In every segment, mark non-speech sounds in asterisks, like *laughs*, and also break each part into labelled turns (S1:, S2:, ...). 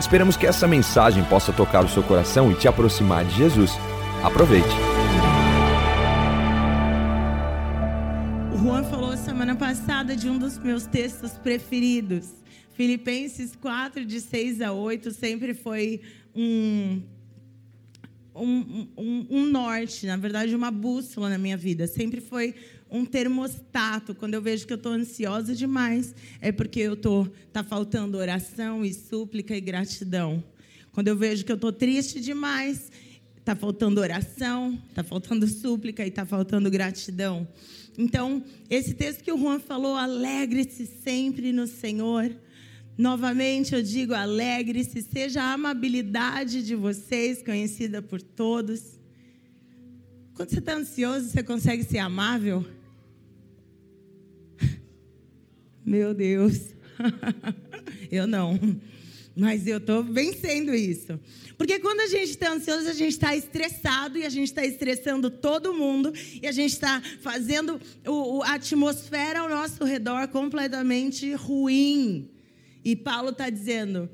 S1: Esperamos que essa mensagem possa tocar o seu coração e te aproximar de Jesus. Aproveite.
S2: O Juan falou semana passada de um dos meus textos preferidos. Filipenses 4, de 6 a 8, sempre foi um, um, um, um norte, na verdade, uma bússola na minha vida. Sempre foi um termostato. Quando eu vejo que eu estou ansiosa demais, é porque eu tô tá faltando oração e súplica e gratidão. Quando eu vejo que eu estou triste demais, está faltando oração, está faltando súplica e está faltando gratidão. Então, esse texto que o Juan falou, alegre-se sempre no Senhor. Novamente eu digo, alegre-se, seja a amabilidade de vocês conhecida por todos. Quando você está ansioso, você consegue ser amável? Meu Deus. *laughs* eu não. Mas eu estou vencendo isso. Porque quando a gente está ansioso, a gente está estressado e a gente está estressando todo mundo e a gente está fazendo o, a atmosfera ao nosso redor completamente ruim. E Paulo está dizendo,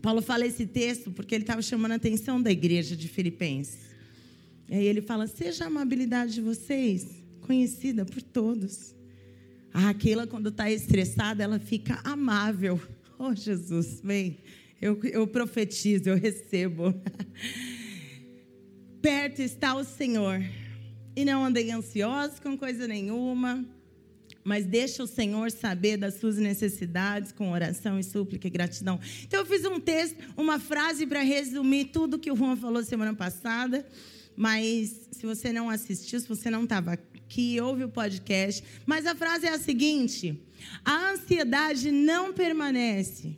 S2: Paulo fala esse texto porque ele estava chamando a atenção da igreja de Filipenses. E aí ele fala: seja a amabilidade de vocês conhecida por todos. Ah, aquela, quando está estressada, ela fica amável. *laughs* Oh, Jesus, vem. Eu, eu profetizo, eu recebo. *laughs* Perto está o Senhor. E não andem ansiosos com coisa nenhuma, mas deixa o Senhor saber das suas necessidades com oração e súplica e gratidão. Então eu fiz um texto, uma frase para resumir tudo que o Juan falou semana passada. Mas se você não assistiu, se você não estava que ouve o podcast. Mas a frase é a seguinte: a ansiedade não permanece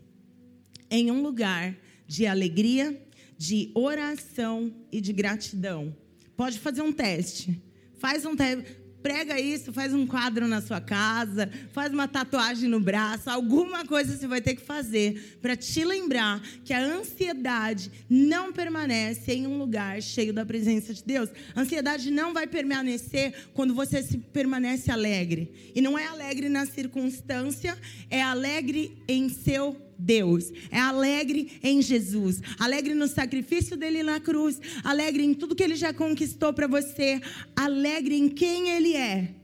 S2: em um lugar de alegria, de oração e de gratidão. Pode fazer um teste. Faz um teste prega isso, faz um quadro na sua casa, faz uma tatuagem no braço, alguma coisa você vai ter que fazer para te lembrar que a ansiedade não permanece em um lugar cheio da presença de Deus. A ansiedade não vai permanecer quando você se permanece alegre. E não é alegre na circunstância, é alegre em seu Deus, é alegre em Jesus, alegre no sacrifício dele na cruz, alegre em tudo que ele já conquistou para você, alegre em quem ele é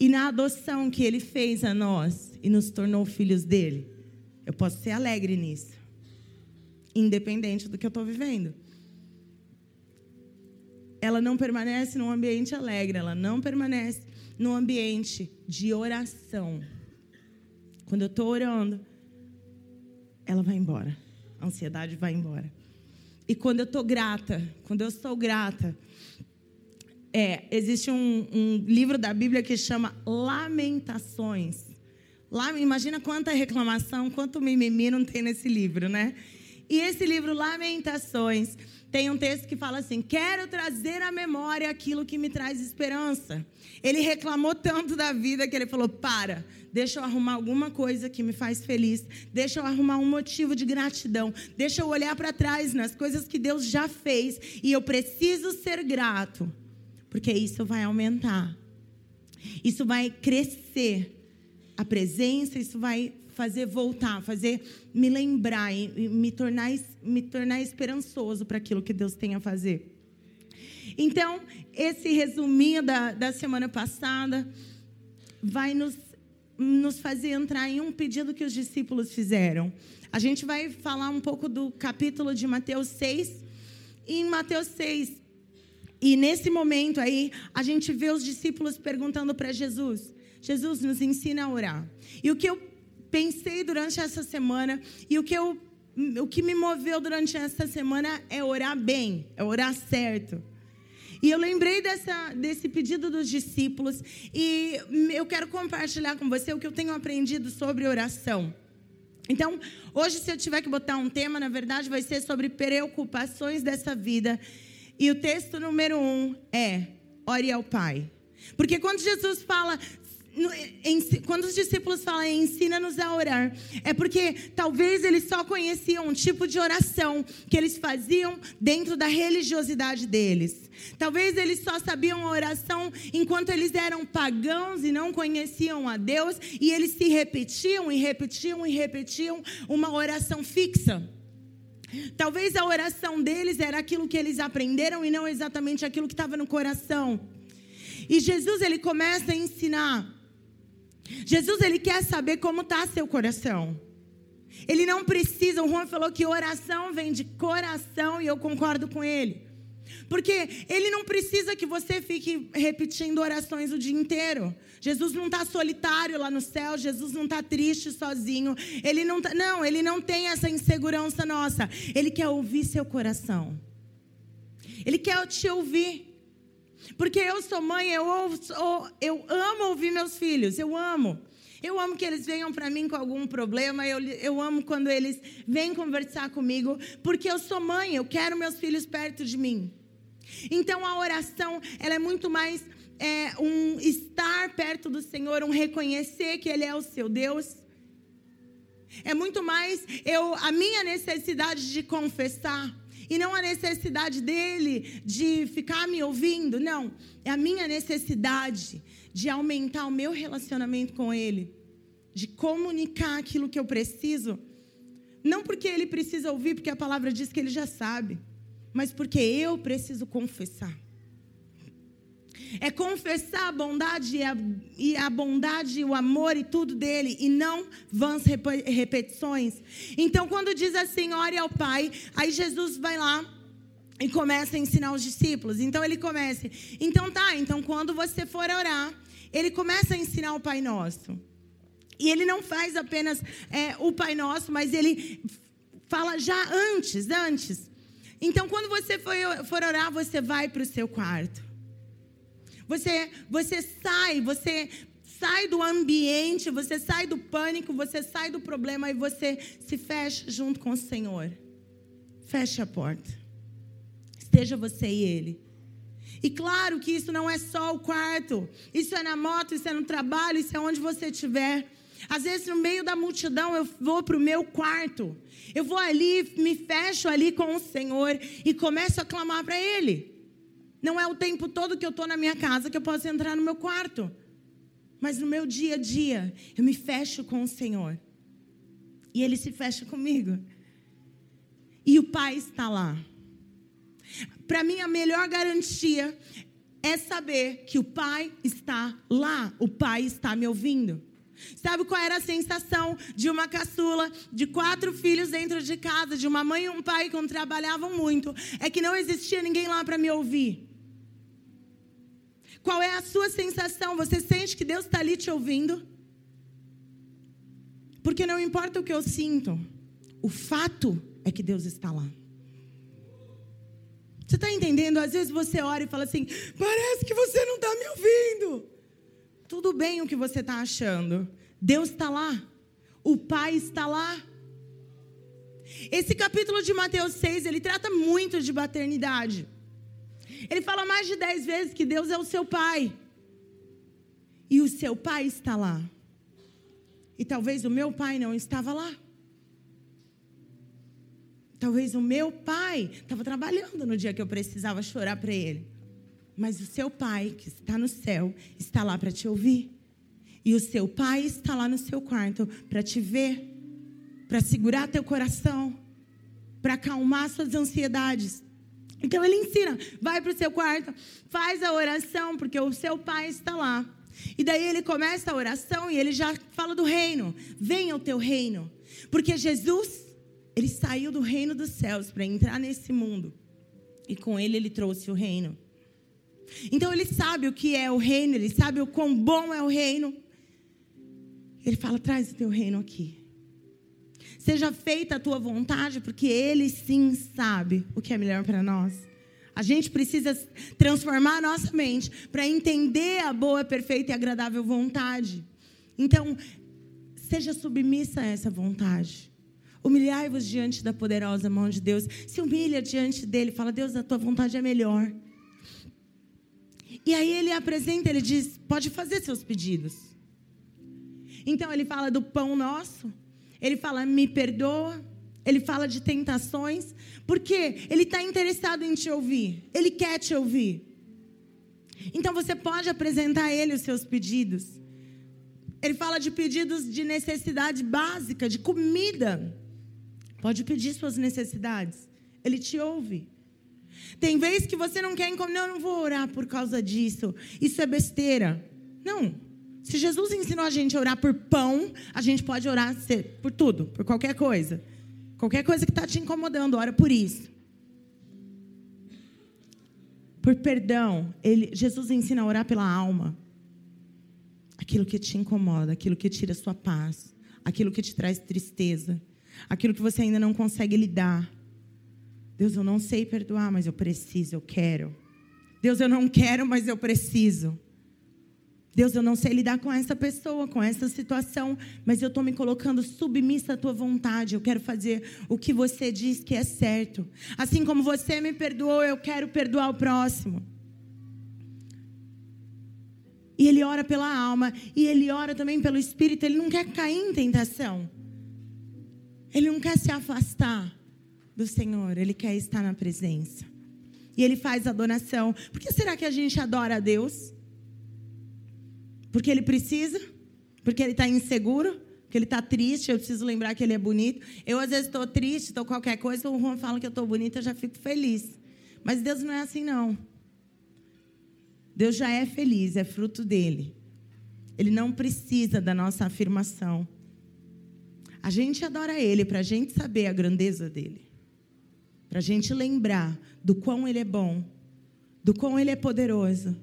S2: e na adoção que ele fez a nós e nos tornou filhos dele. Eu posso ser alegre nisso, independente do que eu estou vivendo. Ela não permanece num ambiente alegre, ela não permanece num ambiente de oração. Quando eu estou orando, ela vai embora. A ansiedade vai embora. E quando eu estou grata, quando eu sou grata, é, existe um, um, livro da Bíblia que chama Lamentações. Lá, imagina quanta reclamação, quanto mimimi não tem nesse livro, né? E esse livro, Lamentações, tem um texto que fala assim: Quero trazer à memória aquilo que me traz esperança. Ele reclamou tanto da vida que ele falou: Para, deixa eu arrumar alguma coisa que me faz feliz, deixa eu arrumar um motivo de gratidão, deixa eu olhar para trás nas coisas que Deus já fez. E eu preciso ser grato, porque isso vai aumentar, isso vai crescer a presença, isso vai fazer voltar, fazer me lembrar e me tornar, me tornar esperançoso para aquilo que Deus tem a fazer. Então, esse resuminho da, da semana passada vai nos nos fazer entrar em um pedido que os discípulos fizeram. A gente vai falar um pouco do capítulo de Mateus 6. E em Mateus 6, e nesse momento aí, a gente vê os discípulos perguntando para Jesus: Jesus, nos ensina a orar. E o que eu pensei durante essa semana, e o que, eu, o que me moveu durante essa semana é orar bem, é orar certo. E eu lembrei dessa, desse pedido dos discípulos e eu quero compartilhar com você o que eu tenho aprendido sobre oração. Então, hoje, se eu tiver que botar um tema, na verdade, vai ser sobre preocupações dessa vida. E o texto número um é: ore ao Pai. Porque quando Jesus fala, quando os discípulos falam ensina-nos a orar, é porque talvez eles só conheciam um tipo de oração que eles faziam dentro da religiosidade deles. Talvez eles só sabiam a oração enquanto eles eram pagãos e não conheciam a Deus, e eles se repetiam e repetiam e repetiam uma oração fixa. Talvez a oração deles era aquilo que eles aprenderam e não exatamente aquilo que estava no coração. E Jesus ele começa a ensinar Jesus ele quer saber como está seu coração. Ele não precisa, o Juan falou que oração vem de coração e eu concordo com ele. Porque ele não precisa que você fique repetindo orações o dia inteiro. Jesus não está solitário lá no céu, Jesus não está triste sozinho. Ele não tá, não, ele não tem essa insegurança nossa. Ele quer ouvir seu coração. Ele quer te ouvir. Porque eu sou mãe, eu, ouço, eu amo ouvir meus filhos, eu amo. Eu amo que eles venham para mim com algum problema, eu, eu amo quando eles vêm conversar comigo, porque eu sou mãe, eu quero meus filhos perto de mim. Então a oração, ela é muito mais é, um estar perto do Senhor, um reconhecer que Ele é o seu Deus. É muito mais eu a minha necessidade de confessar. E não a necessidade dele de ficar me ouvindo, não. É a minha necessidade de aumentar o meu relacionamento com ele, de comunicar aquilo que eu preciso. Não porque ele precisa ouvir, porque a palavra diz que ele já sabe, mas porque eu preciso confessar. É confessar a bondade e a, e a bondade, e o amor e tudo dele, e não vãs repetições. Então, quando diz assim, ore ao Pai, aí Jesus vai lá e começa a ensinar os discípulos. Então, ele começa. Então, tá, então quando você for orar, ele começa a ensinar o Pai Nosso. E ele não faz apenas é, o Pai Nosso, mas ele fala já antes, antes. Então, quando você for orar, você vai para o seu quarto. Você, você sai, você sai do ambiente, você sai do pânico, você sai do problema e você se fecha junto com o Senhor. Feche a porta. Esteja você e Ele. E claro que isso não é só o quarto, isso é na moto, isso é no trabalho, isso é onde você estiver. Às vezes, no meio da multidão, eu vou para o meu quarto. Eu vou ali, me fecho ali com o Senhor e começo a clamar para Ele. Não é o tempo todo que eu estou na minha casa que eu posso entrar no meu quarto. Mas no meu dia a dia, eu me fecho com o Senhor. E Ele se fecha comigo. E o Pai está lá. Para mim, a melhor garantia é saber que o Pai está lá. O Pai está me ouvindo. Sabe qual era a sensação de uma caçula, de quatro filhos dentro de casa, de uma mãe e um pai que trabalhavam muito? É que não existia ninguém lá para me ouvir. Qual é a sua sensação? Você sente que Deus está ali te ouvindo? Porque não importa o que eu sinto, o fato é que Deus está lá. Você está entendendo? Às vezes você ora e fala assim: parece que você não está me ouvindo. Tudo bem o que você está achando. Deus está lá. O Pai está lá. Esse capítulo de Mateus 6, ele trata muito de paternidade. Ele fala mais de dez vezes que Deus é o seu pai. E o seu pai está lá. E talvez o meu pai não estava lá. Talvez o meu pai estava trabalhando no dia que eu precisava chorar para ele. Mas o seu pai, que está no céu, está lá para te ouvir. E o seu pai está lá no seu quarto para te ver, para segurar teu coração, para acalmar suas ansiedades. Então ele ensina, vai para o seu quarto, faz a oração, porque o seu pai está lá. E daí ele começa a oração e ele já fala do reino. Venha o teu reino. Porque Jesus, ele saiu do reino dos céus para entrar nesse mundo. E com ele ele trouxe o reino. Então ele sabe o que é o reino, ele sabe o quão bom é o reino. Ele fala: traz o teu reino aqui. Seja feita a tua vontade, porque Ele sim sabe o que é melhor para nós. A gente precisa transformar a nossa mente para entender a boa, perfeita e agradável vontade. Então, seja submissa a essa vontade. Humilhai-vos diante da poderosa mão de Deus. Se humilha diante dele, fala: Deus, a tua vontade é melhor. E aí ele apresenta, ele diz: pode fazer seus pedidos. Então ele fala do pão nosso, ele fala: me perdoa, ele fala de tentações, porque ele está interessado em te ouvir, ele quer te ouvir. Então você pode apresentar a ele os seus pedidos. Ele fala de pedidos de necessidade básica, de comida. Pode pedir suas necessidades. Ele te ouve. Tem vezes que você não quer não, eu não vou orar por causa disso. Isso é besteira. Não. Se Jesus ensinou a gente a orar por pão, a gente pode orar por tudo, por qualquer coisa. Qualquer coisa que está te incomodando, ora por isso. Por perdão, ele, Jesus ensina a orar pela alma. Aquilo que te incomoda, aquilo que tira a sua paz, aquilo que te traz tristeza aquilo que você ainda não consegue lidar. Deus, eu não sei perdoar, mas eu preciso, eu quero. Deus, eu não quero, mas eu preciso. Deus, eu não sei lidar com essa pessoa, com essa situação, mas eu estou me colocando submissa à tua vontade. Eu quero fazer o que você diz que é certo. Assim como você me perdoou, eu quero perdoar o próximo. E ele ora pela alma, e ele ora também pelo espírito. Ele não quer cair em tentação. Ele não quer se afastar do Senhor, ele quer estar na presença. E ele faz adoração. Por que será que a gente adora a Deus? Porque ele precisa? Porque ele está inseguro? Porque ele está triste? Eu preciso lembrar que ele é bonito. Eu, às vezes, estou triste, estou qualquer coisa, o Juan fala que eu estou bonita, eu já fico feliz. Mas Deus não é assim, não. Deus já é feliz, é fruto dele. Ele não precisa da nossa afirmação. A gente adora Ele para a gente saber a grandeza dele, para a gente lembrar do quão Ele é bom, do quão Ele é poderoso,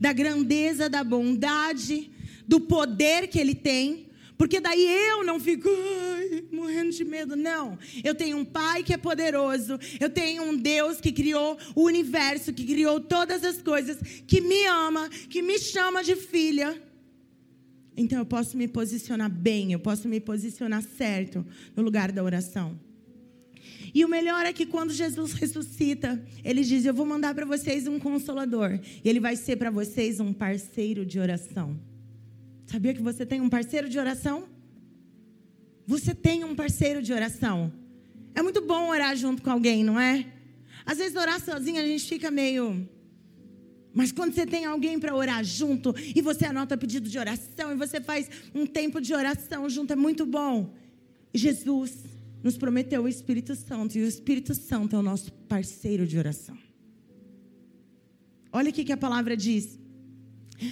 S2: da grandeza, da bondade, do poder que Ele tem. Porque daí eu não fico ai, morrendo de medo. Não. Eu tenho um pai que é poderoso. Eu tenho um Deus que criou o universo, que criou todas as coisas, que me ama, que me chama de filha. Então eu posso me posicionar bem, eu posso me posicionar certo no lugar da oração. E o melhor é que quando Jesus ressuscita, ele diz: Eu vou mandar para vocês um consolador. E ele vai ser para vocês um parceiro de oração. Sabia que você tem um parceiro de oração? Você tem um parceiro de oração. É muito bom orar junto com alguém, não é? Às vezes orar sozinho a gente fica meio mas quando você tem alguém para orar junto, e você anota pedido de oração, e você faz um tempo de oração junto, é muito bom. Jesus nos prometeu o Espírito Santo, e o Espírito Santo é o nosso parceiro de oração. Olha o que a palavra diz.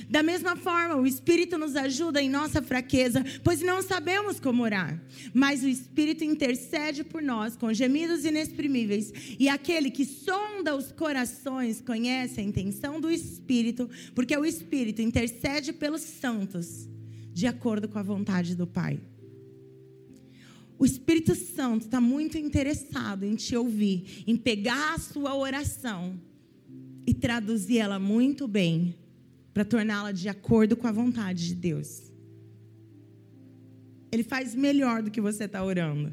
S2: Da mesma forma, o Espírito nos ajuda em nossa fraqueza, pois não sabemos como orar. Mas o Espírito intercede por nós com gemidos inexprimíveis. E aquele que sonda os corações conhece a intenção do Espírito, porque o Espírito intercede pelos santos, de acordo com a vontade do Pai. O Espírito Santo está muito interessado em te ouvir, em pegar a sua oração e traduzir ela muito bem para torná-la de acordo com a vontade de Deus. Ele faz melhor do que você está orando.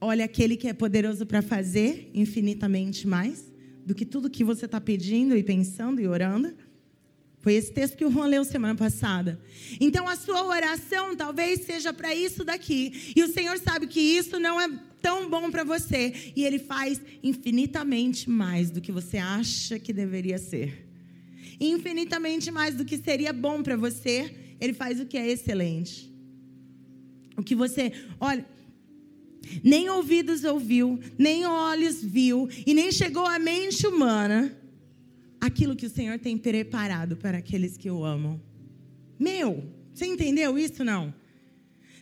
S2: Olha, aquele que é poderoso para fazer infinitamente mais do que tudo que você está pedindo e pensando e orando. Foi esse texto que o Juan leu semana passada. Então, a sua oração talvez seja para isso daqui. E o Senhor sabe que isso não é tão bom para você. E Ele faz infinitamente mais do que você acha que deveria ser infinitamente mais do que seria bom para você, ele faz o que é excelente. O que você, olha, nem ouvidos ouviu, nem olhos viu, e nem chegou à mente humana aquilo que o Senhor tem preparado para aqueles que o amam. Meu, você entendeu isso não?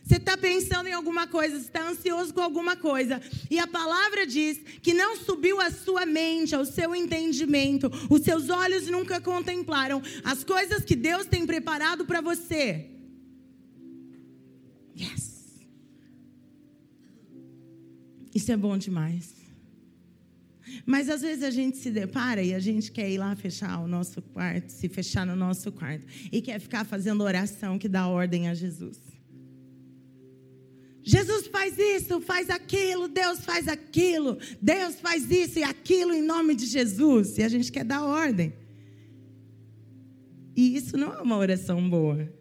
S2: Você está pensando em alguma coisa, você está ansioso com alguma coisa. E a palavra diz que não subiu à sua mente, ao seu entendimento. Os seus olhos nunca contemplaram as coisas que Deus tem preparado para você. Yes. Isso é bom demais. Mas às vezes a gente se depara e a gente quer ir lá fechar o nosso quarto, se fechar no nosso quarto, e quer ficar fazendo oração que dá ordem a Jesus. Jesus faz isso, faz aquilo, Deus faz aquilo, Deus faz isso e aquilo em nome de Jesus. E a gente quer dar ordem. E isso não é uma oração boa.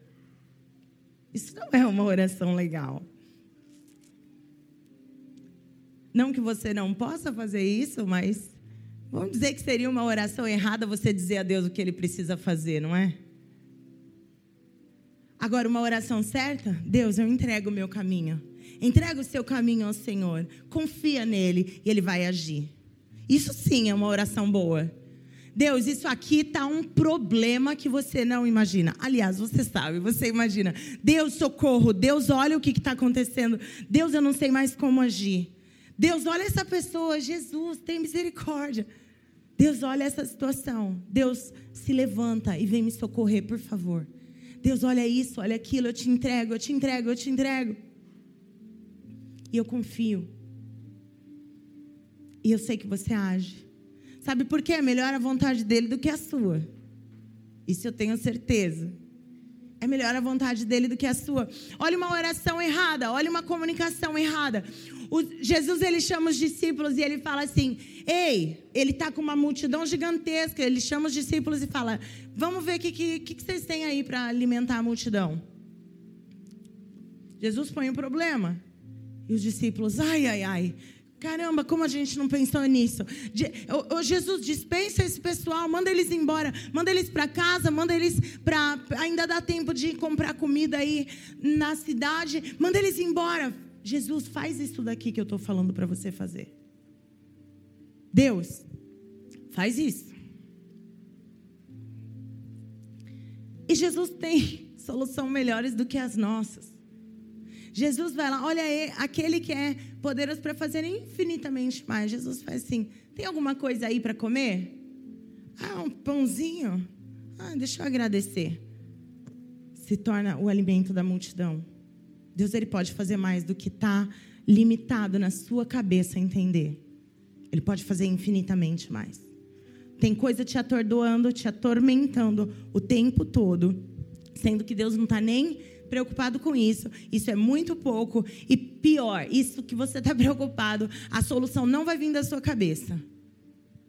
S2: Isso não é uma oração legal. Não que você não possa fazer isso, mas vamos dizer que seria uma oração errada você dizer a Deus o que ele precisa fazer, não é? Agora, uma oração certa, Deus, eu entrego o meu caminho. Entrega o seu caminho ao Senhor. Confia nele e ele vai agir. Isso sim é uma oração boa. Deus, isso aqui está um problema que você não imagina. Aliás, você sabe, você imagina. Deus, socorro. Deus, olha o que está acontecendo. Deus, eu não sei mais como agir. Deus, olha essa pessoa. Jesus, tem misericórdia. Deus, olha essa situação. Deus, se levanta e vem me socorrer, por favor. Deus, olha isso, olha aquilo. Eu te entrego, eu te entrego, eu te entrego. E eu confio. E eu sei que você age. Sabe por quê? É melhor a vontade dele do que a sua. Isso eu tenho certeza. É melhor a vontade dele do que a sua. Olha uma oração errada, olha uma comunicação errada. O, Jesus ele chama os discípulos e ele fala assim: Ei, ele está com uma multidão gigantesca. Ele chama os discípulos e fala: Vamos ver o que, que, que vocês têm aí para alimentar a multidão. Jesus põe um problema. E os discípulos, ai, ai, ai. Caramba, como a gente não pensou nisso? Ô, Jesus, dispensa esse pessoal, manda eles embora, manda eles para casa, manda eles para. Ainda dá tempo de comprar comida aí na cidade, manda eles embora. Jesus, faz isso daqui que eu estou falando para você fazer. Deus, faz isso. E Jesus tem *laughs* solução melhores do que as nossas. Jesus vai lá, olha aí, aquele que é poderoso para fazer infinitamente mais. Jesus faz assim: tem alguma coisa aí para comer? Ah, um pãozinho? Ah, deixa eu agradecer. Se torna o alimento da multidão. Deus ele pode fazer mais do que está limitado na sua cabeça entender. Ele pode fazer infinitamente mais. Tem coisa te atordoando, te atormentando o tempo todo, sendo que Deus não está nem preocupado com isso. Isso é muito pouco. E pior, isso que você está *laughs* preocupado, a solução não vai vir da sua cabeça.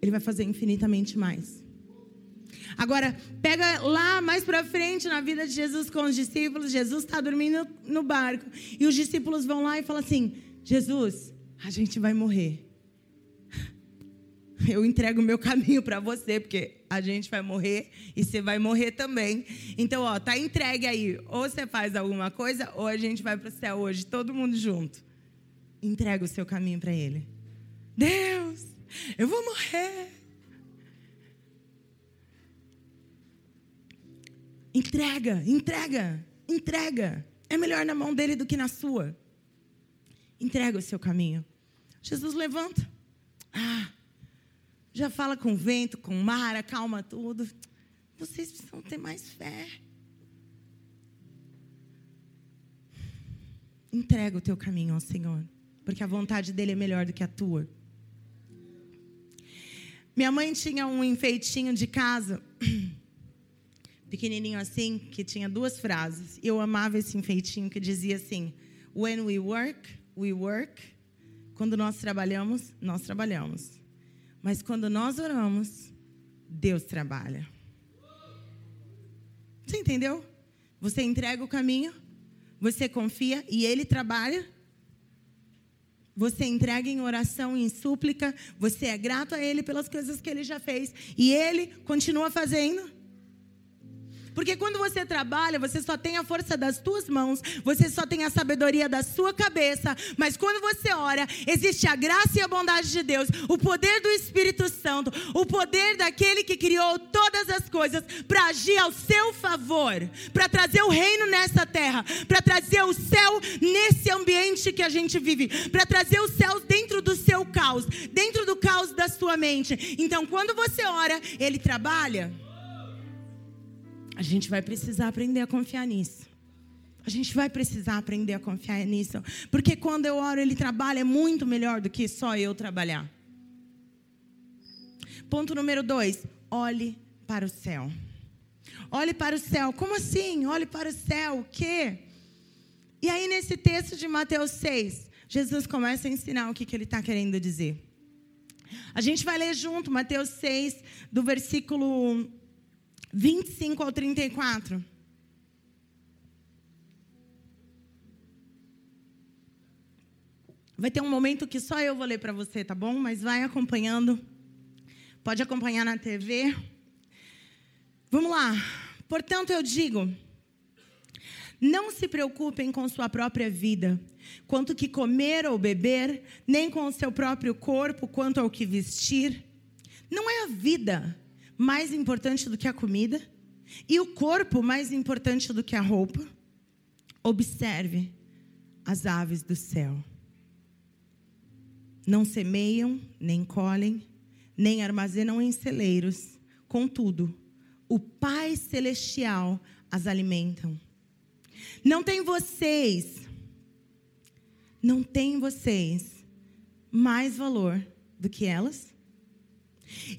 S2: Ele vai fazer infinitamente mais. Agora, pega lá mais para frente na vida de Jesus com os discípulos. Jesus está dormindo no barco. E os discípulos vão lá e falam assim: Jesus, a gente vai morrer. *laughs* Eu entrego o meu caminho para você, porque a gente vai morrer e você vai morrer também. Então, ó, tá entregue aí. Ou você faz alguma coisa, ou a gente vai para o céu hoje, todo mundo junto. Entrega o seu caminho para Ele. Deus, eu vou morrer. Entrega, entrega, entrega. É melhor na mão dele do que na sua. Entrega o seu caminho. Jesus levanta. Ah, já fala com o vento, com o mar, acalma tudo. Vocês precisam ter mais fé. Entrega o teu caminho ao Senhor, porque a vontade dele é melhor do que a tua. Minha mãe tinha um enfeitinho de casa, *clears throat* pequenininho assim, que tinha duas frases. Eu amava esse enfeitinho que dizia assim: When we work, we work. Quando nós trabalhamos, nós trabalhamos. Mas quando nós oramos, Deus trabalha. Você entendeu? Você entrega o caminho, você confia e Ele trabalha. Você entrega em oração, em súplica, você é grato a Ele pelas coisas que Ele já fez e Ele continua fazendo. Porque quando você trabalha, você só tem a força das tuas mãos, você só tem a sabedoria da sua cabeça. Mas quando você ora, existe a graça e a bondade de Deus, o poder do Espírito Santo, o poder daquele que criou todas as coisas para agir ao seu favor, para trazer o reino nessa terra, para trazer o céu nesse ambiente que a gente vive, para trazer o céu dentro do seu caos, dentro do caos da sua mente. Então, quando você ora, ele trabalha. A gente vai precisar aprender a confiar nisso. A gente vai precisar aprender a confiar nisso. Porque quando eu oro, ele trabalha é muito melhor do que só eu trabalhar. Ponto número dois: olhe para o céu. Olhe para o céu. Como assim? Olhe para o céu. O quê? E aí, nesse texto de Mateus 6, Jesus começa a ensinar o que, que ele está querendo dizer. A gente vai ler junto Mateus 6, do versículo 25 ao 34. Vai ter um momento que só eu vou ler para você, tá bom? Mas vai acompanhando. Pode acompanhar na TV. Vamos lá. Portanto, eu digo: não se preocupem com sua própria vida, quanto que comer ou beber, nem com o seu próprio corpo, quanto ao que vestir. Não é a vida mais importante do que a comida? E o corpo mais importante do que a roupa? Observe as aves do céu. Não semeiam, nem colhem, nem armazenam em celeiros. Contudo, o Pai Celestial as alimentam. Não tem vocês, não tem vocês mais valor do que elas?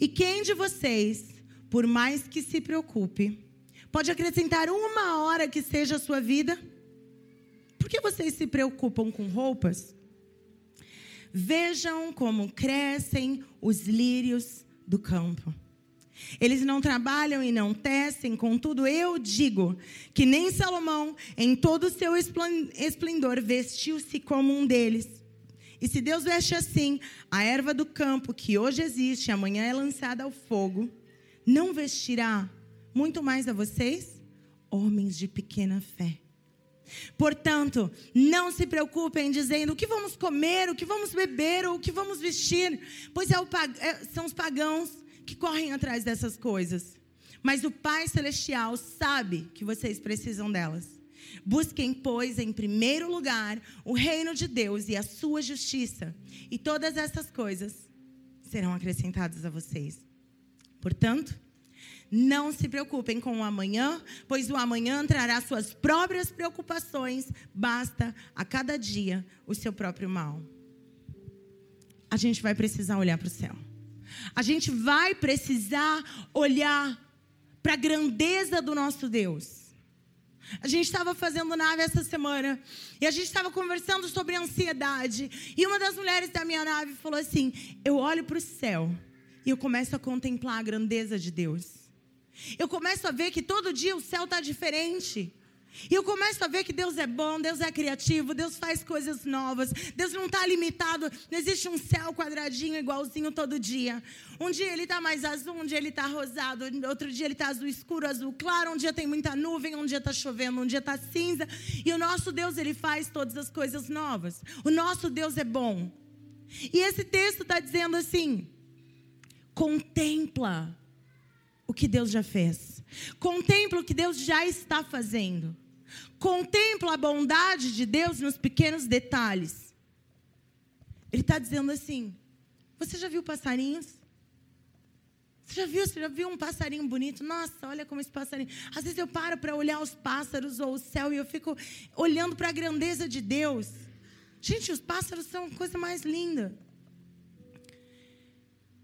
S2: E quem de vocês, por mais que se preocupe, pode acrescentar uma hora que seja a sua vida? Por que vocês se preocupam com roupas? Vejam como crescem os lírios do campo. Eles não trabalham e não tecem, contudo eu digo que nem Salomão, em todo o seu esplendor, vestiu-se como um deles. E se Deus veste assim a erva do campo, que hoje existe, amanhã é lançada ao fogo, não vestirá muito mais a vocês, homens de pequena fé. Portanto, não se preocupem dizendo o que vamos comer, o que vamos beber ou o que vamos vestir, pois é o, é, são os pagãos que correm atrás dessas coisas. Mas o Pai Celestial sabe que vocês precisam delas. Busquem, pois, em primeiro lugar o reino de Deus e a sua justiça, e todas essas coisas serão acrescentadas a vocês. Portanto, não se preocupem com o amanhã, pois o amanhã trará suas próprias preocupações, basta a cada dia o seu próprio mal. A gente vai precisar olhar para o céu. A gente vai precisar olhar para a grandeza do nosso Deus. A gente estava fazendo nave essa semana e a gente estava conversando sobre ansiedade. E uma das mulheres da minha nave falou assim: Eu olho para o céu e eu começo a contemplar a grandeza de Deus. Eu começo a ver que todo dia o céu está diferente. E eu começo a ver que Deus é bom, Deus é criativo, Deus faz coisas novas. Deus não está limitado, não existe um céu quadradinho igualzinho todo dia. Um dia ele está mais azul, um dia ele está rosado, outro dia ele está azul escuro, azul claro, um dia tem muita nuvem, um dia está chovendo, um dia está cinza. E o nosso Deus, ele faz todas as coisas novas. O nosso Deus é bom. E esse texto está dizendo assim: contempla o que Deus já fez. Contempla o que Deus já está fazendo. Contempla a bondade de Deus nos pequenos detalhes. Ele está dizendo assim: Você já viu passarinhos? Você já viu? Você já viu um passarinho bonito? Nossa, olha como esse passarinho. Às vezes eu paro para olhar os pássaros ou o céu e eu fico olhando para a grandeza de Deus. Gente, os pássaros são a coisa mais linda.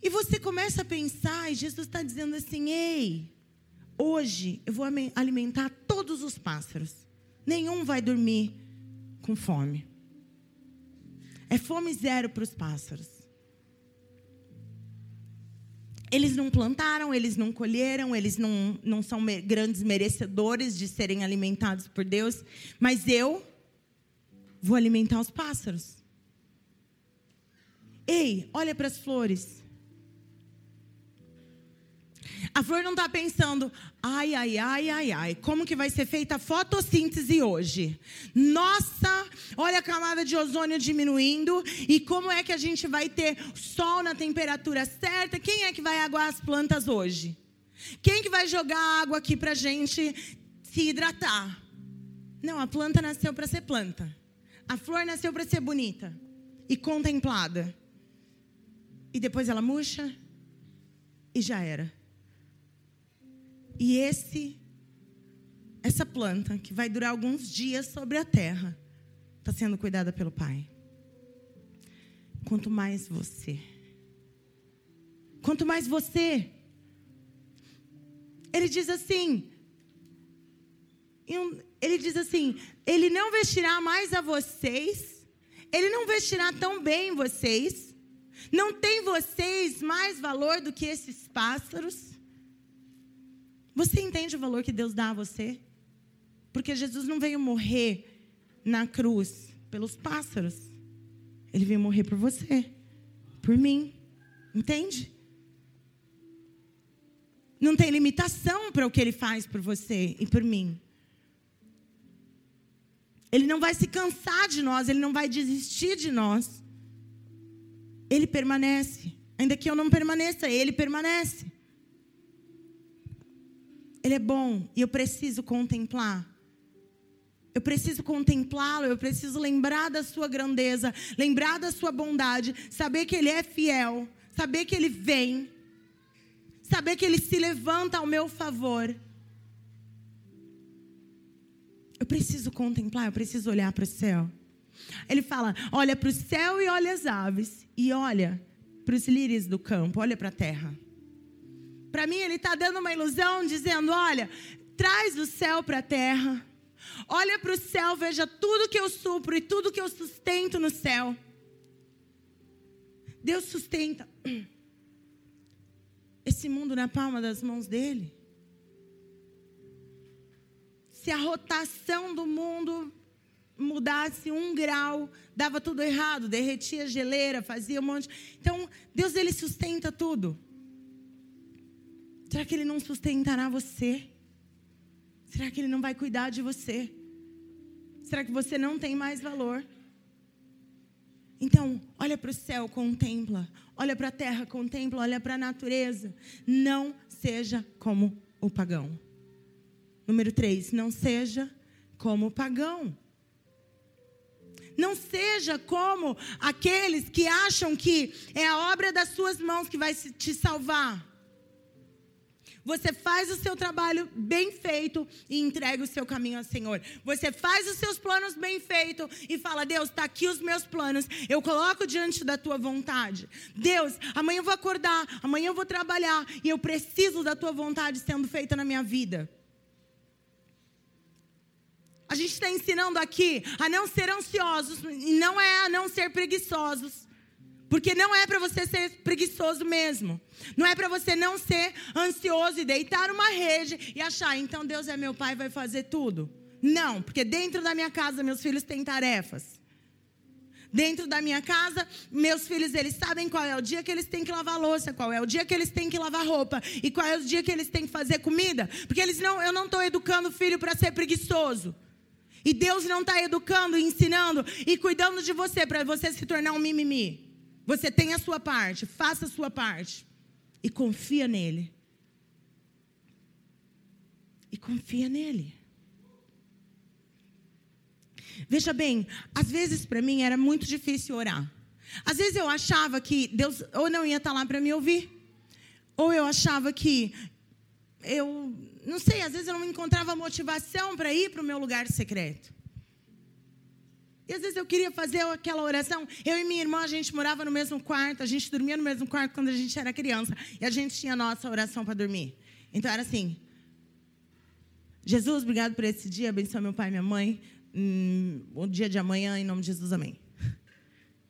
S2: E você começa a pensar, e Jesus está dizendo assim: ei, hoje eu vou alimentar todos os pássaros, nenhum vai dormir com fome. É fome zero para os pássaros. Eles não plantaram, eles não colheram, eles não, não são grandes merecedores de serem alimentados por Deus, mas eu vou alimentar os pássaros. Ei, olha para as flores. A flor não está pensando, ai, ai, ai, ai, ai, como que vai ser feita a fotossíntese hoje? Nossa, olha a camada de ozônio diminuindo e como é que a gente vai ter sol na temperatura certa? Quem é que vai aguar as plantas hoje? Quem que vai jogar água aqui para gente se hidratar? Não, a planta nasceu para ser planta. A flor nasceu para ser bonita e contemplada. E depois ela murcha e já era. E esse essa planta que vai durar alguns dias sobre a terra está sendo cuidada pelo Pai. Quanto mais você. Quanto mais você. Ele diz assim: ele diz assim: Ele não vestirá mais a vocês, Ele não vestirá tão bem vocês, não tem vocês mais valor do que esses pássaros? Você entende o valor que Deus dá a você? Porque Jesus não veio morrer na cruz pelos pássaros, Ele veio morrer por você, por mim, entende? Não tem limitação para o que Ele faz por você e por mim. Ele não vai se cansar de nós, ele não vai desistir de nós. Ele permanece. Ainda que eu não permaneça, ele permanece. Ele é bom e eu preciso contemplar. Eu preciso contemplá-lo, eu preciso lembrar da sua grandeza, lembrar da sua bondade, saber que ele é fiel, saber que ele vem, saber que ele se levanta ao meu favor. Eu preciso contemplar, eu preciso olhar para o céu. Ele fala: olha para o céu e olha as aves, e olha para os lírios do campo, olha para a terra. Para mim, ele está dando uma ilusão, dizendo: olha, traz o céu para a terra, olha para o céu, veja tudo que eu supro e tudo que eu sustento no céu. Deus sustenta esse mundo na palma das mãos dele se a rotação do mundo mudasse um grau, dava tudo errado, derretia a geleira, fazia um monte. Então, Deus ele sustenta tudo. Será que ele não sustentará você? Será que ele não vai cuidar de você? Será que você não tem mais valor? Então, olha para o céu, contempla. Olha para a terra, contempla. Olha para a natureza. Não seja como o pagão. Número 3, não seja como pagão. Não seja como aqueles que acham que é a obra das suas mãos que vai te salvar. Você faz o seu trabalho bem feito e entrega o seu caminho ao Senhor. Você faz os seus planos bem feitos e fala: Deus, está aqui os meus planos. Eu coloco diante da tua vontade. Deus, amanhã eu vou acordar, amanhã eu vou trabalhar e eu preciso da tua vontade sendo feita na minha vida. A gente está ensinando aqui a não ser ansiosos e não é a não ser preguiçosos. Porque não é para você ser preguiçoso mesmo. Não é para você não ser ansioso e deitar uma rede e achar, então Deus é meu pai vai fazer tudo. Não, porque dentro da minha casa meus filhos têm tarefas. Dentro da minha casa, meus filhos, eles sabem qual é o dia que eles têm que lavar louça, qual é o dia que eles têm que lavar roupa e qual é o dia que eles têm que fazer comida, porque eles não, eu não estou educando o filho para ser preguiçoso. E Deus não está educando, ensinando e cuidando de você para você se tornar um mimimi. Você tem a sua parte, faça a sua parte. E confia nele. E confia nele. Veja bem, às vezes para mim era muito difícil orar. Às vezes eu achava que Deus ou não ia estar tá lá para me ouvir, ou eu achava que eu não sei, às vezes eu não encontrava motivação para ir para o meu lugar secreto. E às vezes eu queria fazer aquela oração. Eu e minha irmã, a gente morava no mesmo quarto, a gente dormia no mesmo quarto quando a gente era criança. E a gente tinha a nossa oração para dormir. Então era assim: Jesus, obrigado por esse dia, abençoa meu pai e minha mãe. Hum, o dia de amanhã, em nome de Jesus, amém.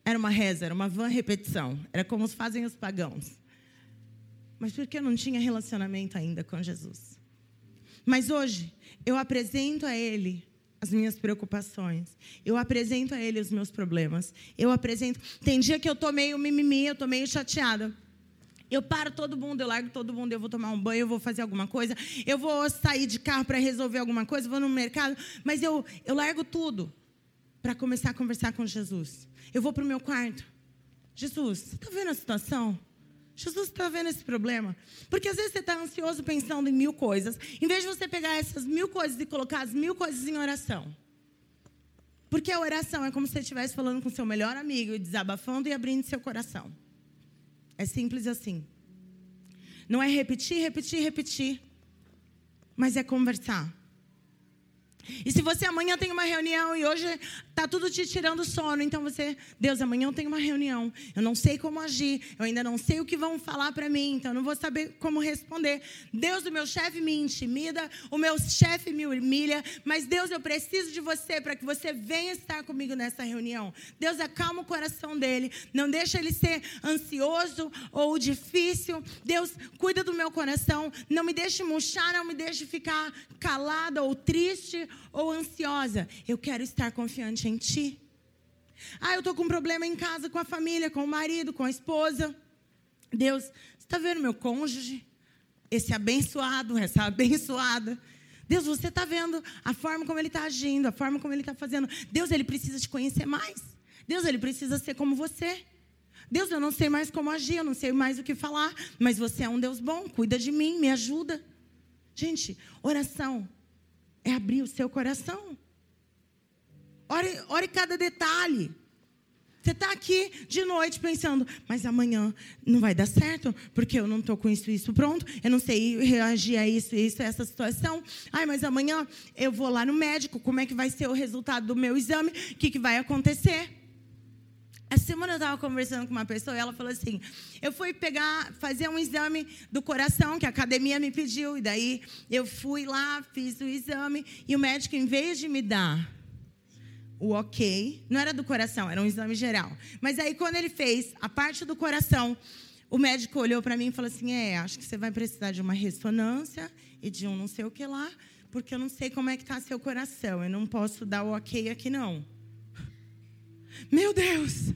S2: Era uma reza, era uma van repetição. Era como fazem os pagãos. Mas porque eu não tinha relacionamento ainda com Jesus. Mas hoje, eu apresento a Ele as minhas preocupações. Eu apresento a Ele os meus problemas. Eu apresento. Tem dia que eu tô meio mimimi, eu tô meio chateada. Eu paro todo mundo, eu largo todo mundo, eu vou tomar um banho, eu vou fazer alguma coisa, eu vou sair de carro para resolver alguma coisa, vou no mercado, mas eu, eu largo tudo para começar a conversar com Jesus. Eu vou para o meu quarto. Jesus, você está vendo a situação? Jesus está vendo esse problema. Porque às vezes você está ansioso pensando em mil coisas, em vez de você pegar essas mil coisas e colocar as mil coisas em oração. Porque a oração é como se você estivesse falando com seu melhor amigo desabafando e abrindo seu coração. É simples assim. Não é repetir, repetir, repetir, mas é conversar. E se você amanhã tem uma reunião e hoje tá tudo te tirando sono. Então você, Deus, amanhã eu tenho uma reunião. Eu não sei como agir. Eu ainda não sei o que vão falar para mim. Então eu não vou saber como responder. Deus, o meu chefe me intimida. O meu chefe me humilha. Mas Deus, eu preciso de você para que você venha estar comigo nessa reunião. Deus, acalma o coração dele. Não deixa ele ser ansioso ou difícil. Deus, cuida do meu coração. Não me deixe murchar. Não me deixe ficar calada ou triste ou ansiosa. Eu quero estar confiante em Ti. Ah, eu estou com um problema em casa, com a família, com o marido, com a esposa. Deus, você está vendo meu cônjuge? Esse abençoado, essa abençoada. Deus, você está vendo a forma como ele está agindo, a forma como ele está fazendo. Deus, ele precisa te conhecer mais. Deus, ele precisa ser como você. Deus, eu não sei mais como agir, eu não sei mais o que falar, mas você é um Deus bom, cuida de mim, me ajuda. Gente, oração é abrir o seu coração. Ore, ore cada detalhe. Você está aqui de noite pensando, mas amanhã não vai dar certo, porque eu não estou com isso isso pronto, eu não sei reagir a isso, isso, a essa situação. Ai, mas amanhã eu vou lá no médico, como é que vai ser o resultado do meu exame? O que, que vai acontecer? Essa semana eu estava conversando com uma pessoa e ela falou assim: eu fui pegar, fazer um exame do coração que a academia me pediu, e daí eu fui lá, fiz o exame, e o médico, em vez de me dar o ok, não era do coração, era um exame geral. Mas aí, quando ele fez a parte do coração, o médico olhou para mim e falou assim: é, acho que você vai precisar de uma ressonância e de um não sei o que lá, porque eu não sei como é que está seu coração, eu não posso dar o ok aqui não. Meu Deus!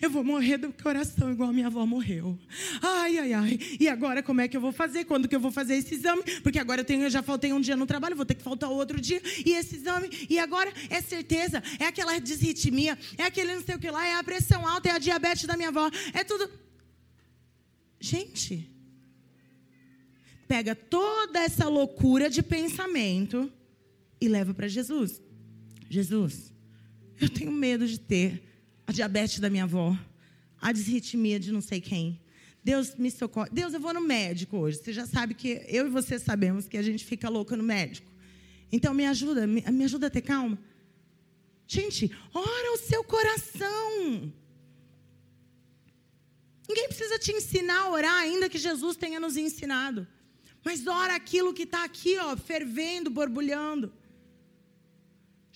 S2: Eu vou morrer do coração igual minha avó morreu. Ai, ai, ai. E agora como é que eu vou fazer? Quando que eu vou fazer esse exame? Porque agora eu, tenho, eu já faltei um dia no trabalho, vou ter que faltar outro dia. E esse exame? E agora é certeza, é aquela desritmia, é aquele não sei o que lá, é a pressão alta, é a diabetes da minha avó, é tudo. Gente, pega toda essa loucura de pensamento e leva para Jesus. Jesus, eu tenho medo de ter a diabetes da minha avó, a desritmia de não sei quem. Deus me socorre. Deus, eu vou no médico hoje. Você já sabe que eu e você sabemos que a gente fica louca no médico. Então me ajuda, me, me ajuda a ter calma. Gente, ora o seu coração. Ninguém precisa te ensinar a orar, ainda que Jesus tenha nos ensinado. Mas ora aquilo que está aqui, ó, fervendo, borbulhando.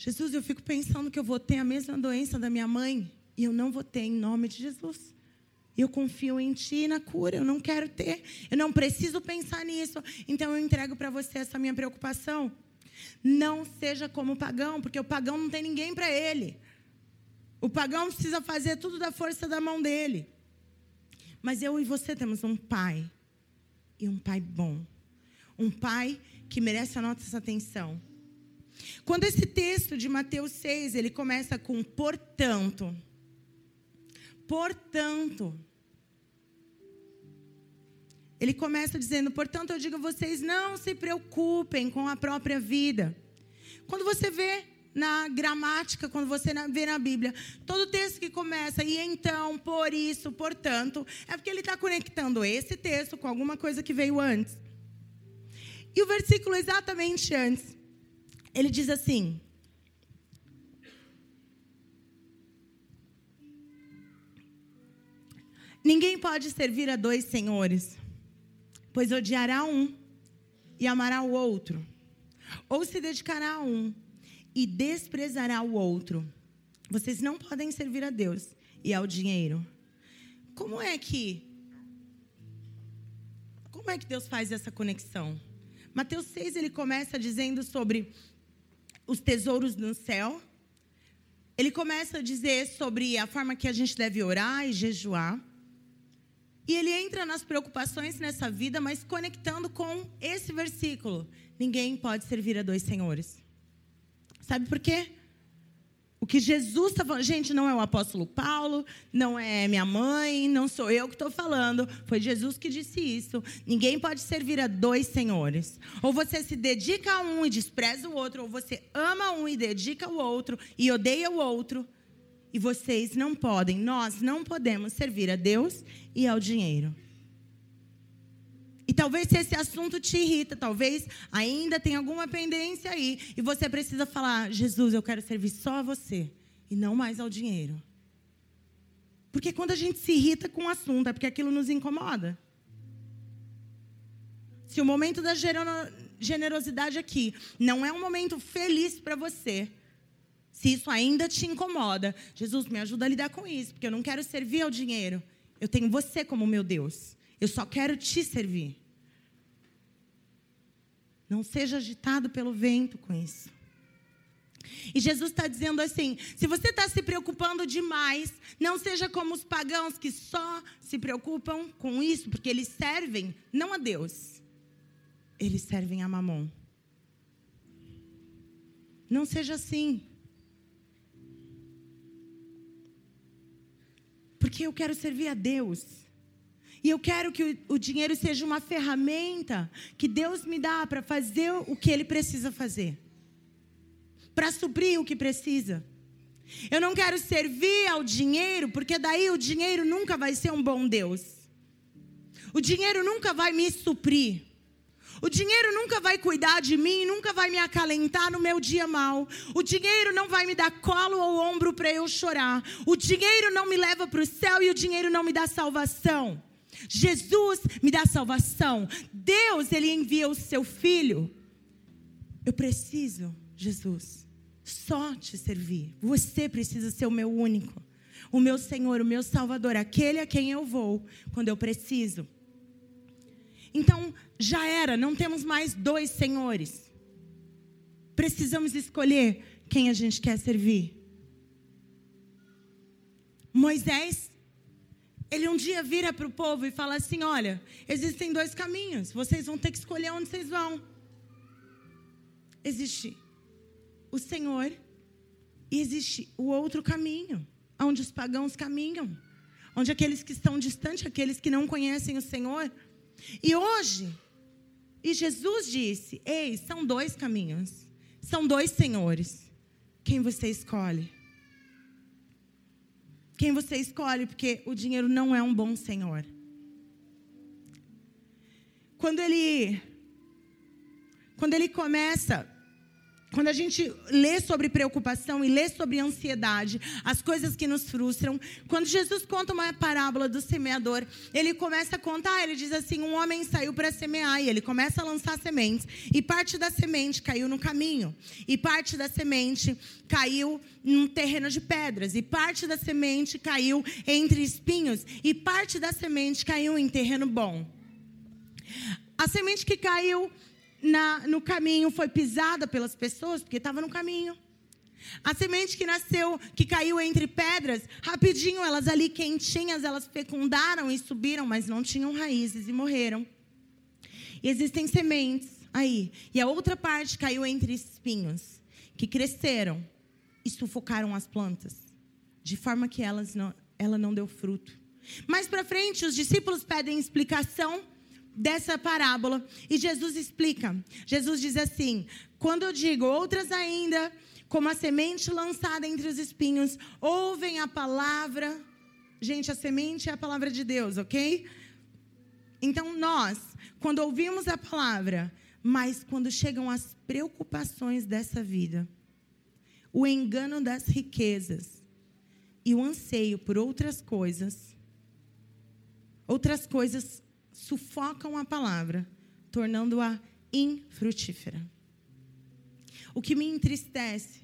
S2: Jesus, eu fico pensando que eu vou ter a mesma doença da minha mãe. E eu não vou ter em nome de Jesus. Eu confio em Ti na cura. Eu não quero ter. Eu não preciso pensar nisso. Então eu entrego para você essa minha preocupação. Não seja como o pagão, porque o pagão não tem ninguém para ele. O pagão precisa fazer tudo da força da mão dele. Mas eu e você temos um pai. E um pai bom. Um pai que merece a nossa atenção. Quando esse texto de Mateus 6, ele começa com portanto. Portanto. Ele começa dizendo: portanto, eu digo a vocês, não se preocupem com a própria vida. Quando você vê na gramática, quando você vê na Bíblia, todo texto que começa, e então, por isso, portanto, é porque ele está conectando esse texto com alguma coisa que veio antes. E o versículo exatamente antes, ele diz assim: Ninguém pode servir a dois senhores, pois odiará um e amará o outro, ou se dedicará a um e desprezará o outro. Vocês não podem servir a Deus e ao dinheiro. Como é que Como é que Deus faz essa conexão? Mateus 6 ele começa dizendo sobre os tesouros no céu. Ele começa a dizer sobre a forma que a gente deve orar e jejuar. E ele entra nas preocupações nessa vida, mas conectando com esse versículo: ninguém pode servir a dois senhores. Sabe por quê? O que Jesus está falando, gente, não é o apóstolo Paulo, não é minha mãe, não sou eu que estou falando, foi Jesus que disse isso. Ninguém pode servir a dois senhores. Ou você se dedica a um e despreza o outro, ou você ama um e dedica o outro e odeia o outro. E vocês não podem, nós não podemos servir a Deus e ao dinheiro. E talvez se esse assunto te irrita, talvez ainda tenha alguma pendência aí, e você precisa falar: Jesus, eu quero servir só a você. e não mais ao dinheiro. Porque quando a gente se irrita com o assunto, é porque aquilo nos incomoda. Se o momento da generosidade aqui não é um momento feliz para você, se isso ainda te incomoda, Jesus, me ajuda a lidar com isso, porque eu não quero servir ao dinheiro. Eu tenho você como meu Deus. Eu só quero te servir. Não seja agitado pelo vento com isso. E Jesus está dizendo assim: se você está se preocupando demais, não seja como os pagãos que só se preocupam com isso, porque eles servem não a Deus, eles servem a Mamon. Não seja assim. Porque eu quero servir a Deus. E eu quero que o, o dinheiro seja uma ferramenta que Deus me dá para fazer o que Ele precisa fazer para suprir o que precisa. Eu não quero servir ao dinheiro, porque daí o dinheiro nunca vai ser um bom Deus. O dinheiro nunca vai me suprir. O dinheiro nunca vai cuidar de mim, nunca vai me acalentar no meu dia mal. O dinheiro não vai me dar colo ou ombro para eu chorar. O dinheiro não me leva para o céu e o dinheiro não me dá salvação. Jesus me dá salvação. Deus, ele envia o seu filho. Eu preciso, Jesus, só te servir. Você precisa ser o meu único, o meu Senhor, o meu Salvador, aquele a quem eu vou quando eu preciso. Então, já era, não temos mais dois senhores. Precisamos escolher quem a gente quer servir. Moisés, ele um dia vira para o povo e fala assim: Olha, existem dois caminhos, vocês vão ter que escolher onde vocês vão. Existe o Senhor e existe o outro caminho, onde os pagãos caminham, onde aqueles que estão distantes, aqueles que não conhecem o Senhor. E hoje, e Jesus disse: Ei, são dois caminhos, são dois senhores. Quem você escolhe? Quem você escolhe? Porque o dinheiro não é um bom senhor. Quando ele, quando ele começa quando a gente lê sobre preocupação e lê sobre ansiedade, as coisas que nos frustram, quando Jesus conta uma parábola do semeador, ele começa a contar, ele diz assim: um homem saiu para semear e ele começa a lançar sementes, e parte da semente caiu no caminho, e parte da semente caiu num terreno de pedras, e parte da semente caiu entre espinhos, e parte da semente caiu em terreno bom. A semente que caiu na, no caminho foi pisada pelas pessoas, porque estava no caminho. A semente que nasceu, que caiu entre pedras, rapidinho, elas ali quentinhas, elas fecundaram e subiram, mas não tinham raízes e morreram. E existem sementes aí. E a outra parte caiu entre espinhos, que cresceram e sufocaram as plantas, de forma que elas não, ela não deu fruto. Mais para frente, os discípulos pedem explicação dessa parábola e Jesus explica. Jesus diz assim: quando eu digo outras ainda, como a semente lançada entre os espinhos, ouvem a palavra. Gente, a semente é a palavra de Deus, ok? Então nós, quando ouvimos a palavra, mas quando chegam as preocupações dessa vida, o engano das riquezas e o anseio por outras coisas, outras coisas sufocam a palavra, tornando-a infrutífera. O que me entristece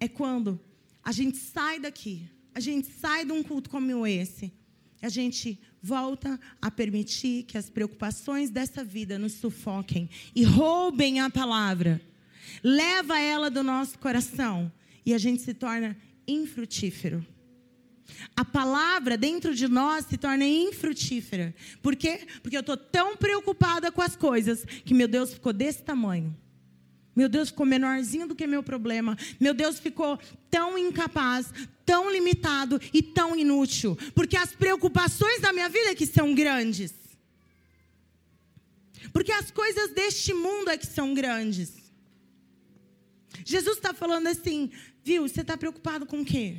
S2: é quando a gente sai daqui, a gente sai de um culto como esse, a gente volta a permitir que as preocupações dessa vida nos sufoquem e roubem a palavra. Leva ela do nosso coração e a gente se torna infrutífero. A palavra dentro de nós se torna infrutífera. Por quê? Porque eu estou tão preocupada com as coisas que meu Deus ficou desse tamanho. Meu Deus ficou menorzinho do que meu problema. Meu Deus ficou tão incapaz, tão limitado e tão inútil. Porque as preocupações da minha vida é que são grandes. Porque as coisas deste mundo é que são grandes. Jesus está falando assim, viu? Você está preocupado com o quê?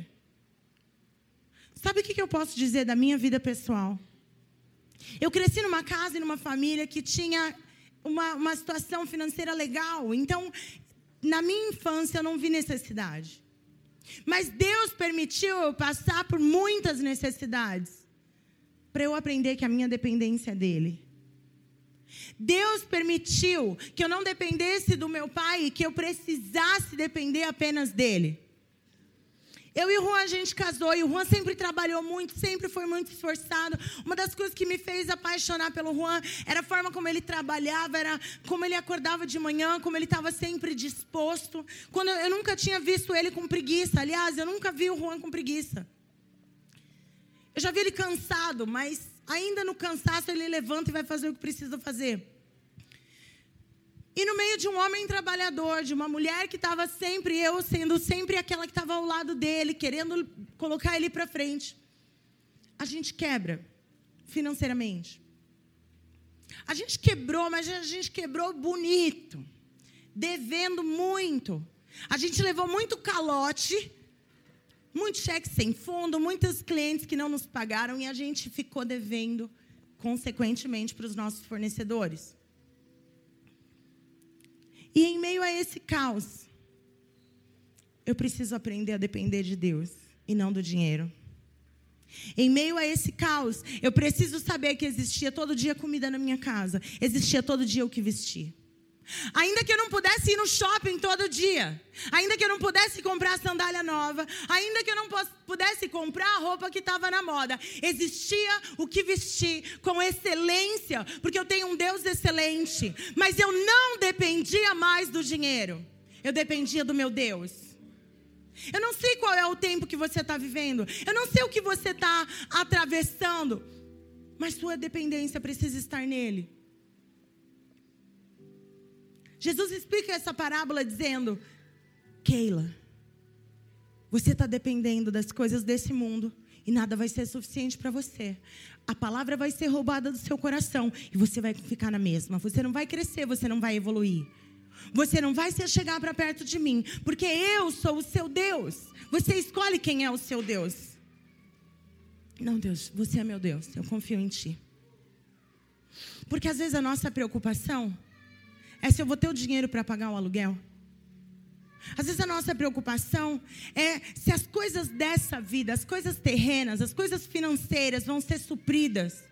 S2: Sabe o que eu posso dizer da minha vida pessoal? Eu cresci numa casa e numa família que tinha uma, uma situação financeira legal. Então, na minha infância, eu não vi necessidade. Mas Deus permitiu eu passar por muitas necessidades para eu aprender que a minha dependência é dele. Deus permitiu que eu não dependesse do meu pai e que eu precisasse depender apenas dele. Eu e o Juan, a gente casou, e o Juan sempre trabalhou muito, sempre foi muito esforçado. Uma das coisas que me fez apaixonar pelo Juan era a forma como ele trabalhava, era como ele acordava de manhã, como ele estava sempre disposto. Quando eu, eu nunca tinha visto ele com preguiça. Aliás, eu nunca vi o Juan com preguiça. Eu já vi ele cansado, mas ainda no cansaço ele levanta e vai fazer o que precisa fazer. E no meio de um homem trabalhador, de uma mulher que estava sempre, eu sendo sempre aquela que estava ao lado dele, querendo colocar ele para frente, a gente quebra financeiramente. A gente quebrou, mas a gente quebrou bonito, devendo muito. A gente levou muito calote, muito cheque sem fundo, muitos clientes que não nos pagaram e a gente ficou devendo, consequentemente, para os nossos fornecedores. E em meio a esse caos, eu preciso aprender a depender de Deus e não do dinheiro. Em meio a esse caos, eu preciso saber que existia todo dia comida na minha casa, existia todo dia o que vestir. Ainda que eu não pudesse ir no shopping todo dia, ainda que eu não pudesse comprar sandália nova, ainda que eu não pudesse comprar a roupa que estava na moda, existia o que vestir com excelência, porque eu tenho um Deus excelente, mas eu não dependia mais do dinheiro, eu dependia do meu Deus. Eu não sei qual é o tempo que você está vivendo, eu não sei o que você está atravessando, mas sua dependência precisa estar nele. Jesus explica essa parábola dizendo: Keila, você está dependendo das coisas desse mundo e nada vai ser suficiente para você. A palavra vai ser roubada do seu coração e você vai ficar na mesma. Você não vai crescer, você não vai evoluir. Você não vai se chegar para perto de mim, porque eu sou o seu Deus. Você escolhe quem é o seu Deus. Não, Deus, você é meu Deus. Eu confio em ti. Porque às vezes a nossa preocupação é se eu vou ter o dinheiro para pagar o aluguel. Às vezes a nossa preocupação é se as coisas dessa vida, as coisas terrenas, as coisas financeiras vão ser supridas.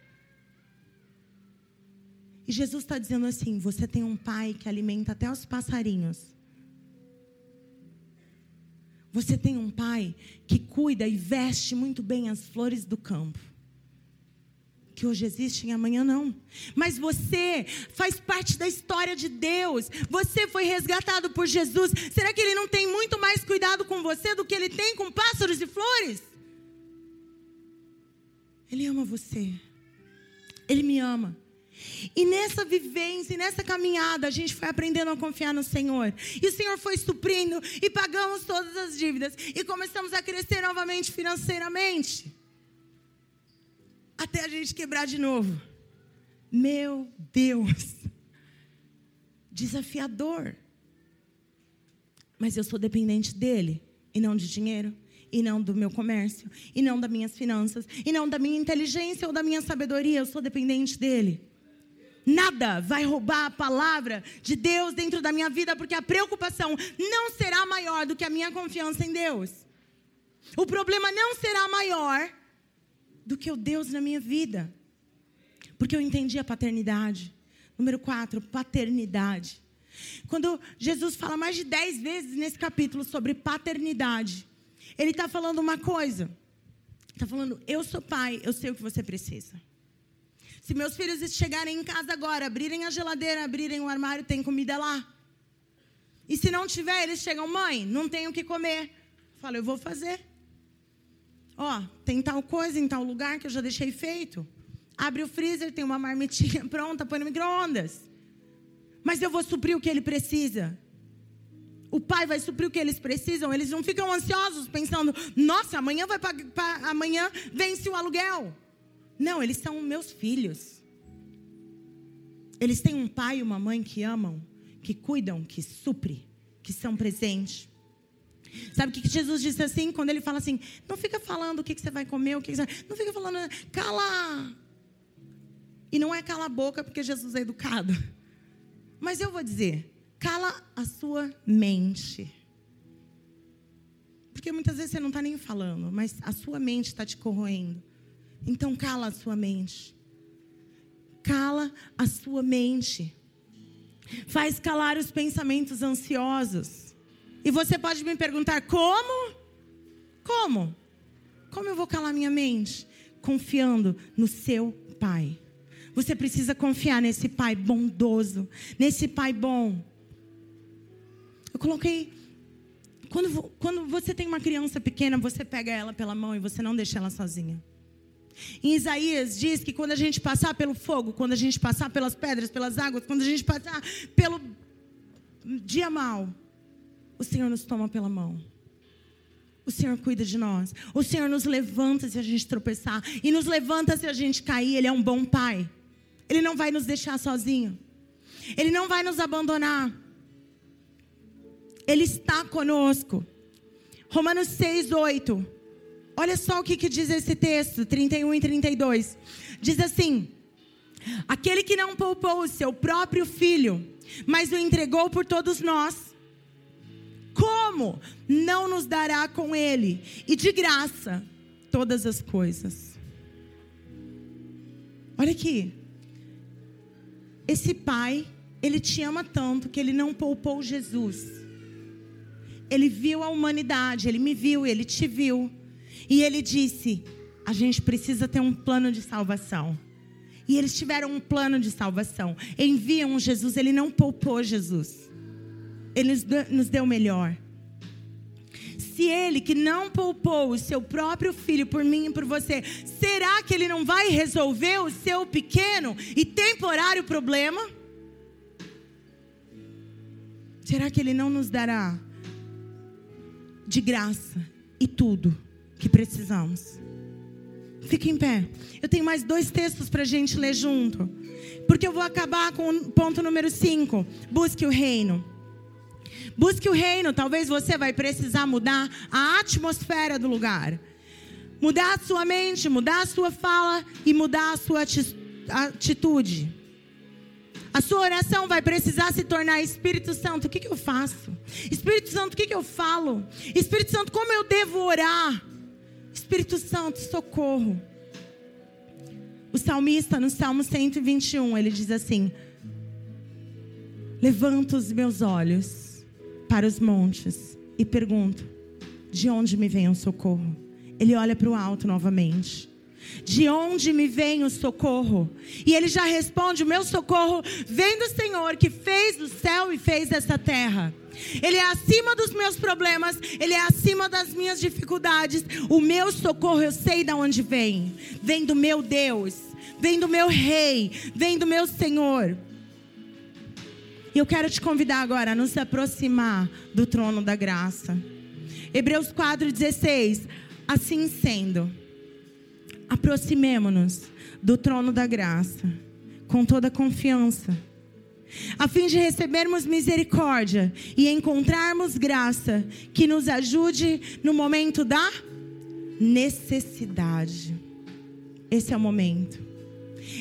S2: E Jesus está dizendo assim: você tem um pai que alimenta até os passarinhos. Você tem um pai que cuida e veste muito bem as flores do campo que hoje existem, amanhã não. Mas você faz parte da história de Deus. Você foi resgatado por Jesus. Será que Ele não tem muito mais cuidado com você do que Ele tem com pássaros e flores? Ele ama você. Ele me ama. E nessa vivência, nessa caminhada, a gente foi aprendendo a confiar no Senhor. E o Senhor foi suprindo e pagamos todas as dívidas. E começamos a crescer novamente financeiramente até a gente quebrar de novo. Meu Deus. Desafiador. Mas eu sou dependente dele e não de dinheiro, e não do meu comércio, e não das minhas finanças, e não da minha inteligência ou da minha sabedoria. Eu sou dependente dele. Nada vai roubar a palavra de Deus dentro da minha vida, porque a preocupação não será maior do que a minha confiança em Deus. O problema não será maior do que o Deus na minha vida. Porque eu entendi a paternidade. Número quatro, paternidade. Quando Jesus fala mais de dez vezes nesse capítulo sobre paternidade, ele está falando uma coisa. Está falando, eu sou pai, eu sei o que você precisa. Se meus filhos chegarem em casa agora, abrirem a geladeira, abrirem o armário, tem comida lá. E se não tiver, eles chegam, mãe, não tenho o que comer. Falo, eu vou fazer. Ó, tem tal coisa em tal lugar que eu já deixei feito. Abre o freezer, tem uma marmitinha *laughs* pronta, põe no micro-ondas. Mas eu vou suprir o que ele precisa. O pai vai suprir o que eles precisam. Eles não ficam ansiosos pensando: nossa, amanhã vai pagar, amanhã vence o aluguel. Não, eles são meus filhos. Eles têm um pai e uma mãe que amam, que cuidam, que supre, que são presentes. Sabe o que Jesus disse assim? Quando ele fala assim: não fica falando o que, você vai comer, o que, você... Não fica falando, cala. E não é cala a boca porque Jesus é educado. Mas eu vou dizer: cala a sua mente. Porque muitas vezes você não está nem falando, mas a sua mente está te corroendo. Então cala a sua mente. Cala a sua mente. Faz calar os pensamentos ansiosos. E você pode me perguntar: como? Como? Como eu vou calar minha mente? Confiando no seu Pai. Você precisa confiar nesse Pai bondoso, nesse Pai bom. Eu coloquei. Quando, quando você tem uma criança pequena, você pega ela pela mão e você não deixa ela sozinha. Em Isaías diz que quando a gente passar pelo fogo, quando a gente passar pelas pedras, pelas águas, quando a gente passar pelo dia mal, o Senhor nos toma pela mão. O Senhor cuida de nós. O Senhor nos levanta se a gente tropeçar. E nos levanta se a gente cair. Ele é um bom pai. Ele não vai nos deixar sozinho. Ele não vai nos abandonar. Ele está conosco. Romanos 6, 8. Olha só o que, que diz esse texto, 31 e 32. Diz assim: Aquele que não poupou o seu próprio filho, mas o entregou por todos nós, como não nos dará com ele e de graça todas as coisas? Olha aqui. Esse pai, ele te ama tanto que ele não poupou Jesus. Ele viu a humanidade, ele me viu, ele te viu. E ele disse: a gente precisa ter um plano de salvação. E eles tiveram um plano de salvação. Enviam Jesus, ele não poupou Jesus. Ele nos deu melhor. Se ele que não poupou o seu próprio filho por mim e por você, será que ele não vai resolver o seu pequeno e temporário problema? Será que ele não nos dará de graça e tudo que precisamos? Fique em pé. Eu tenho mais dois textos para a gente ler junto. Porque eu vou acabar com o ponto número 5. Busque o reino. Busque o reino. Talvez você vai precisar mudar a atmosfera do lugar. Mudar a sua mente, mudar a sua fala e mudar a sua atitude. A sua oração vai precisar se tornar Espírito Santo. O que, que eu faço? Espírito Santo, o que, que eu falo? Espírito Santo, como eu devo orar? Espírito Santo, socorro. O salmista, no Salmo 121, ele diz assim: Levanto os meus olhos para os montes e pergunto: de onde me vem o socorro? Ele olha para o alto novamente. De onde me vem o socorro? E ele já responde: O meu socorro vem do Senhor que fez o céu e fez essa terra. Ele é acima dos meus problemas, ele é acima das minhas dificuldades. O meu socorro eu sei de onde vem. Vem do meu Deus, vem do meu rei, vem do meu Senhor. E eu quero te convidar agora a nos aproximar do trono da graça. Hebreus 4,16. Assim sendo, aproximemo-nos do trono da graça com toda confiança, a fim de recebermos misericórdia e encontrarmos graça que nos ajude no momento da necessidade. Esse é o momento.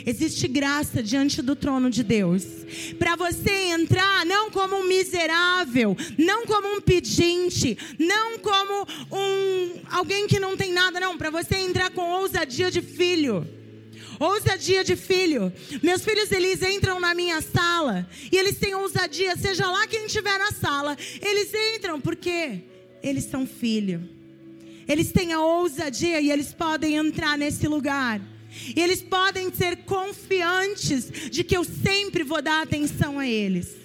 S2: Existe graça diante do trono de Deus. Para você entrar não como um miserável, não como um pedinte, não como um alguém que não tem nada, não, para você entrar com ousadia de filho. Ousadia de filho. Meus filhos, eles entram na minha sala e eles têm ousadia, seja lá quem estiver na sala, eles entram porque eles são filho. Eles têm a ousadia e eles podem entrar nesse lugar. E eles podem ser confiantes de que eu sempre vou dar atenção a eles.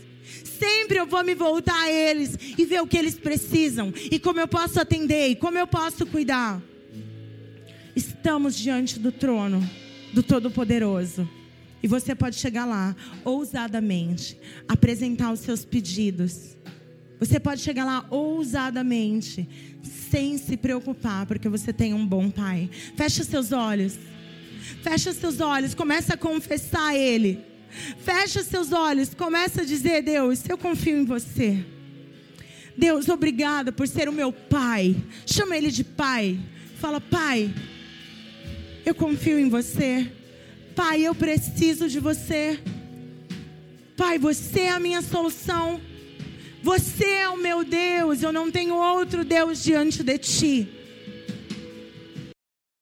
S2: Sempre eu vou me voltar a eles e ver o que eles precisam e como eu posso atender e como eu posso cuidar. Estamos diante do trono do Todo-Poderoso. E você pode chegar lá ousadamente, apresentar os seus pedidos. Você pode chegar lá ousadamente, sem se preocupar, porque você tem um bom pai. Feche seus olhos. Fecha seus olhos, começa a confessar a Ele. Fecha seus olhos, começa a dizer: Deus, eu confio em você. Deus, obrigada por ser o meu Pai. Chama Ele de Pai. Fala, Pai, eu confio em você. Pai, eu preciso de você. Pai, você é a minha solução. Você é o meu Deus, eu não tenho outro Deus diante de ti.